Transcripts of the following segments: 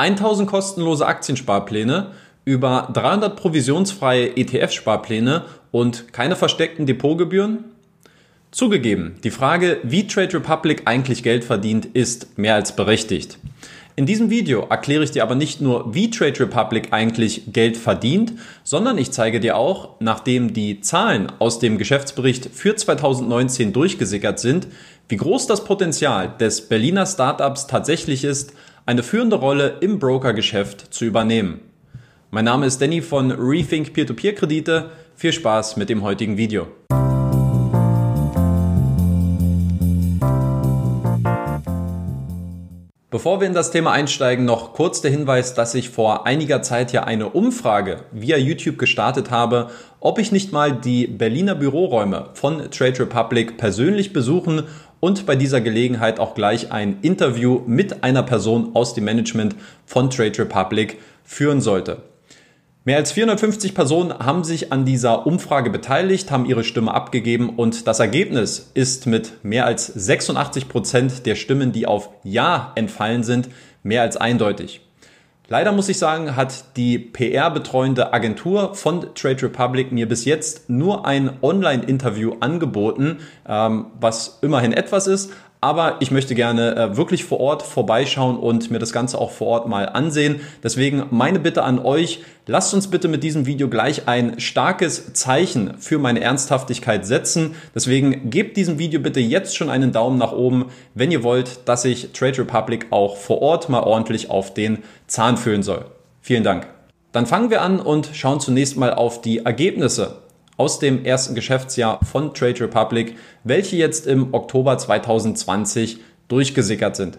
1000 kostenlose Aktiensparpläne, über 300 provisionsfreie ETF-Sparpläne und keine versteckten Depotgebühren? Zugegeben, die Frage, wie Trade Republic eigentlich Geld verdient, ist mehr als berechtigt. In diesem Video erkläre ich dir aber nicht nur, wie Trade Republic eigentlich Geld verdient, sondern ich zeige dir auch, nachdem die Zahlen aus dem Geschäftsbericht für 2019 durchgesickert sind, wie groß das Potenzial des Berliner Startups tatsächlich ist, eine führende Rolle im Brokergeschäft zu übernehmen. Mein Name ist Danny von Rethink Peer-to-Peer-Kredite. Viel Spaß mit dem heutigen Video. Bevor wir in das Thema einsteigen, noch kurz der Hinweis, dass ich vor einiger Zeit ja eine Umfrage via YouTube gestartet habe, ob ich nicht mal die Berliner Büroräume von Trade Republic persönlich besuchen und bei dieser Gelegenheit auch gleich ein Interview mit einer Person aus dem Management von Trade Republic führen sollte. Mehr als 450 Personen haben sich an dieser Umfrage beteiligt, haben ihre Stimme abgegeben und das Ergebnis ist mit mehr als 86 Prozent der Stimmen, die auf Ja entfallen sind, mehr als eindeutig. Leider muss ich sagen, hat die PR-betreuende Agentur von Trade Republic mir bis jetzt nur ein Online-Interview angeboten, ähm, was immerhin etwas ist, aber ich möchte gerne äh, wirklich vor Ort vorbeischauen und mir das Ganze auch vor Ort mal ansehen. Deswegen meine Bitte an euch, lasst uns bitte mit diesem Video gleich ein starkes Zeichen für meine Ernsthaftigkeit setzen. Deswegen gebt diesem Video bitte jetzt schon einen Daumen nach oben, wenn ihr wollt, dass ich Trade Republic auch vor Ort mal ordentlich auf den Zahn füllen soll. Vielen Dank. Dann fangen wir an und schauen zunächst mal auf die Ergebnisse aus dem ersten Geschäftsjahr von Trade Republic, welche jetzt im Oktober 2020 durchgesickert sind.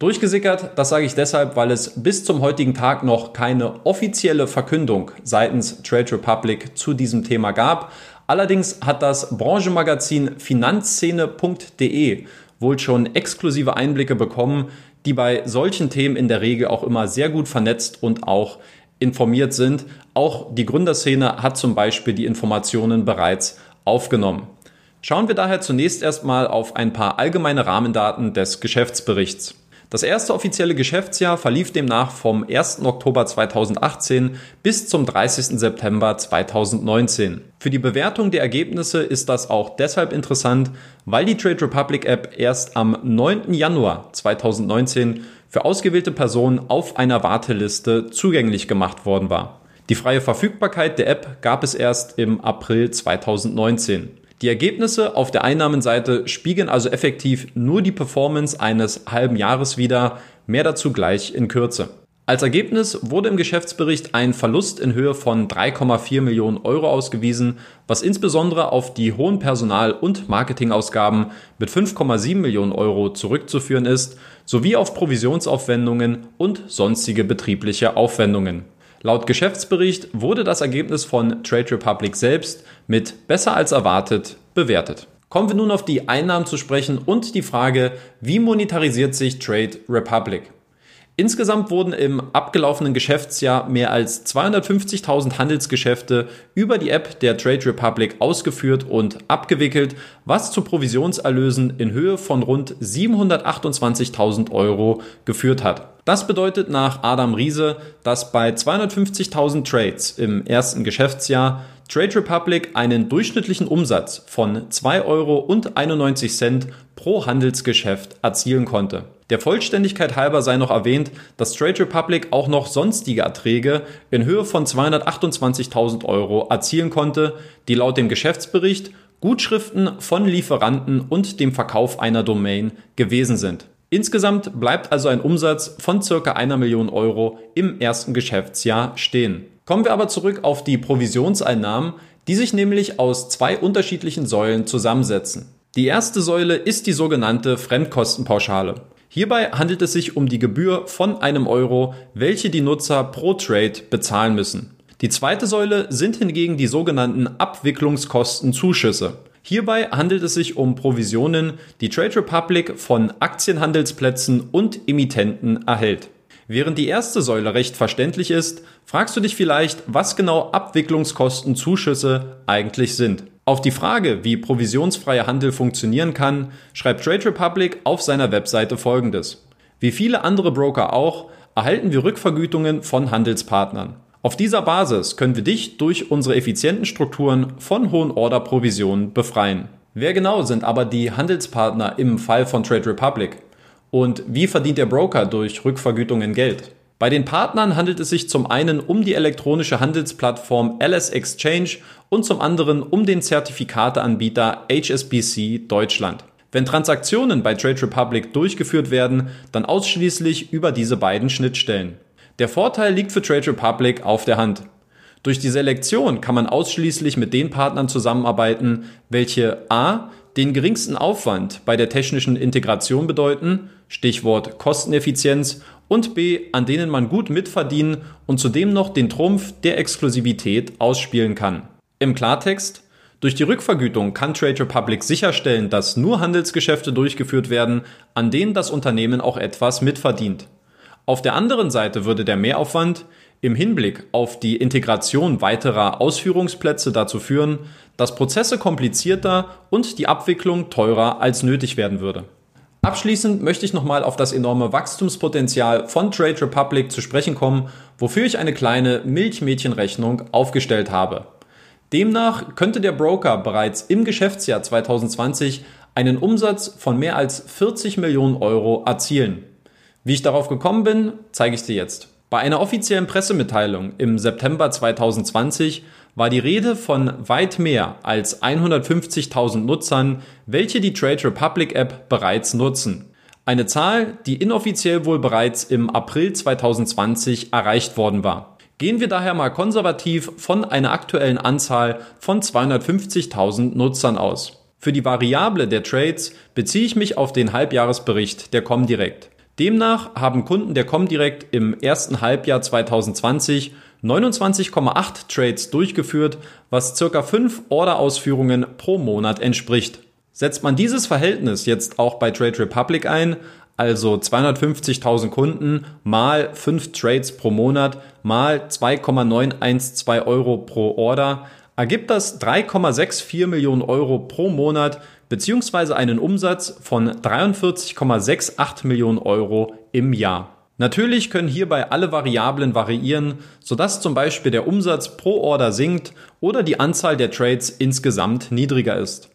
Durchgesickert, das sage ich deshalb, weil es bis zum heutigen Tag noch keine offizielle Verkündung seitens Trade Republic zu diesem Thema gab. Allerdings hat das Branchenmagazin finanzszene.de wohl schon exklusive Einblicke bekommen, die bei solchen Themen in der Regel auch immer sehr gut vernetzt und auch informiert sind. Auch die Gründerszene hat zum Beispiel die Informationen bereits aufgenommen. Schauen wir daher zunächst erstmal auf ein paar allgemeine Rahmendaten des Geschäftsberichts. Das erste offizielle Geschäftsjahr verlief demnach vom 1. Oktober 2018 bis zum 30. September 2019. Für die Bewertung der Ergebnisse ist das auch deshalb interessant, weil die Trade Republic App erst am 9. Januar 2019 für ausgewählte Personen auf einer Warteliste zugänglich gemacht worden war. Die freie Verfügbarkeit der App gab es erst im April 2019. Die Ergebnisse auf der Einnahmenseite spiegeln also effektiv nur die Performance eines halben Jahres wider, mehr dazu gleich in Kürze. Als Ergebnis wurde im Geschäftsbericht ein Verlust in Höhe von 3,4 Millionen Euro ausgewiesen, was insbesondere auf die hohen Personal- und Marketingausgaben mit 5,7 Millionen Euro zurückzuführen ist, sowie auf Provisionsaufwendungen und sonstige betriebliche Aufwendungen. Laut Geschäftsbericht wurde das Ergebnis von Trade Republic selbst mit besser als erwartet bewertet. Kommen wir nun auf die Einnahmen zu sprechen und die Frage, wie monetarisiert sich Trade Republic? Insgesamt wurden im abgelaufenen Geschäftsjahr mehr als 250.000 Handelsgeschäfte über die App der Trade Republic ausgeführt und abgewickelt, was zu Provisionserlösen in Höhe von rund 728.000 Euro geführt hat. Das bedeutet nach Adam Riese, dass bei 250.000 Trades im ersten Geschäftsjahr Trade Republic einen durchschnittlichen Umsatz von 2,91 Euro pro Handelsgeschäft erzielen konnte. Der Vollständigkeit halber sei noch erwähnt, dass Trade Republic auch noch sonstige Erträge in Höhe von 228.000 Euro erzielen konnte, die laut dem Geschäftsbericht Gutschriften von Lieferanten und dem Verkauf einer Domain gewesen sind. Insgesamt bleibt also ein Umsatz von circa einer Million Euro im ersten Geschäftsjahr stehen. Kommen wir aber zurück auf die Provisionseinnahmen, die sich nämlich aus zwei unterschiedlichen Säulen zusammensetzen. Die erste Säule ist die sogenannte Fremdkostenpauschale. Hierbei handelt es sich um die Gebühr von einem Euro, welche die Nutzer pro Trade bezahlen müssen. Die zweite Säule sind hingegen die sogenannten Abwicklungskostenzuschüsse. Hierbei handelt es sich um Provisionen, die Trade Republic von Aktienhandelsplätzen und Emittenten erhält. Während die erste Säule recht verständlich ist, fragst du dich vielleicht, was genau Abwicklungskostenzuschüsse eigentlich sind. Auf die Frage, wie provisionsfreier Handel funktionieren kann, schreibt Trade Republic auf seiner Webseite folgendes. Wie viele andere Broker auch, erhalten wir Rückvergütungen von Handelspartnern. Auf dieser Basis können wir dich durch unsere effizienten Strukturen von hohen Orderprovisionen befreien. Wer genau sind aber die Handelspartner im Fall von Trade Republic? Und wie verdient der Broker durch Rückvergütungen Geld? Bei den Partnern handelt es sich zum einen um die elektronische Handelsplattform LS Exchange und zum anderen um den Zertifikateanbieter HSBC Deutschland. Wenn Transaktionen bei Trade Republic durchgeführt werden, dann ausschließlich über diese beiden Schnittstellen. Der Vorteil liegt für Trade Republic auf der Hand. Durch die Selektion kann man ausschließlich mit den Partnern zusammenarbeiten, welche a. den geringsten Aufwand bei der technischen Integration bedeuten, Stichwort Kosteneffizienz, und b. an denen man gut mitverdienen und zudem noch den Trumpf der Exklusivität ausspielen kann. Im Klartext, durch die Rückvergütung kann Trade Republic sicherstellen, dass nur Handelsgeschäfte durchgeführt werden, an denen das Unternehmen auch etwas mitverdient. Auf der anderen Seite würde der Mehraufwand im Hinblick auf die Integration weiterer Ausführungsplätze dazu führen, dass Prozesse komplizierter und die Abwicklung teurer als nötig werden würde. Abschließend möchte ich nochmal auf das enorme Wachstumspotenzial von Trade Republic zu sprechen kommen, wofür ich eine kleine Milchmädchenrechnung aufgestellt habe. Demnach könnte der Broker bereits im Geschäftsjahr 2020 einen Umsatz von mehr als 40 Millionen Euro erzielen. Wie ich darauf gekommen bin, zeige ich dir jetzt. Bei einer offiziellen Pressemitteilung im September 2020 war die Rede von weit mehr als 150.000 Nutzern, welche die Trade Republic App bereits nutzen. Eine Zahl, die inoffiziell wohl bereits im April 2020 erreicht worden war. Gehen wir daher mal konservativ von einer aktuellen Anzahl von 250.000 Nutzern aus. Für die Variable der Trades beziehe ich mich auf den Halbjahresbericht der Comdirect. Demnach haben Kunden der Comdirect im ersten Halbjahr 2020 29,8 Trades durchgeführt, was circa 5 Orderausführungen pro Monat entspricht. Setzt man dieses Verhältnis jetzt auch bei Trade Republic ein, also 250.000 Kunden mal 5 Trades pro Monat mal 2,912 Euro pro Order ergibt das 3,64 Millionen Euro pro Monat beziehungsweise einen Umsatz von 43,68 Millionen Euro im Jahr. Natürlich können hierbei alle Variablen variieren, sodass zum Beispiel der Umsatz pro Order sinkt oder die Anzahl der Trades insgesamt niedriger ist.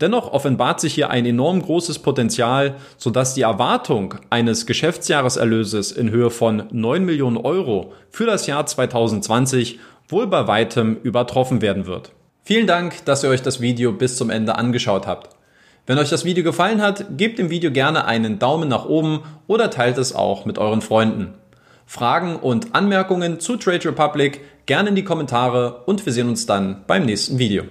Dennoch offenbart sich hier ein enorm großes Potenzial, sodass die Erwartung eines Geschäftsjahreserlöses in Höhe von 9 Millionen Euro für das Jahr 2020 wohl bei weitem übertroffen werden wird. Vielen Dank, dass ihr euch das Video bis zum Ende angeschaut habt. Wenn euch das Video gefallen hat, gebt dem Video gerne einen Daumen nach oben oder teilt es auch mit euren Freunden. Fragen und Anmerkungen zu Trade Republic gerne in die Kommentare und wir sehen uns dann beim nächsten Video.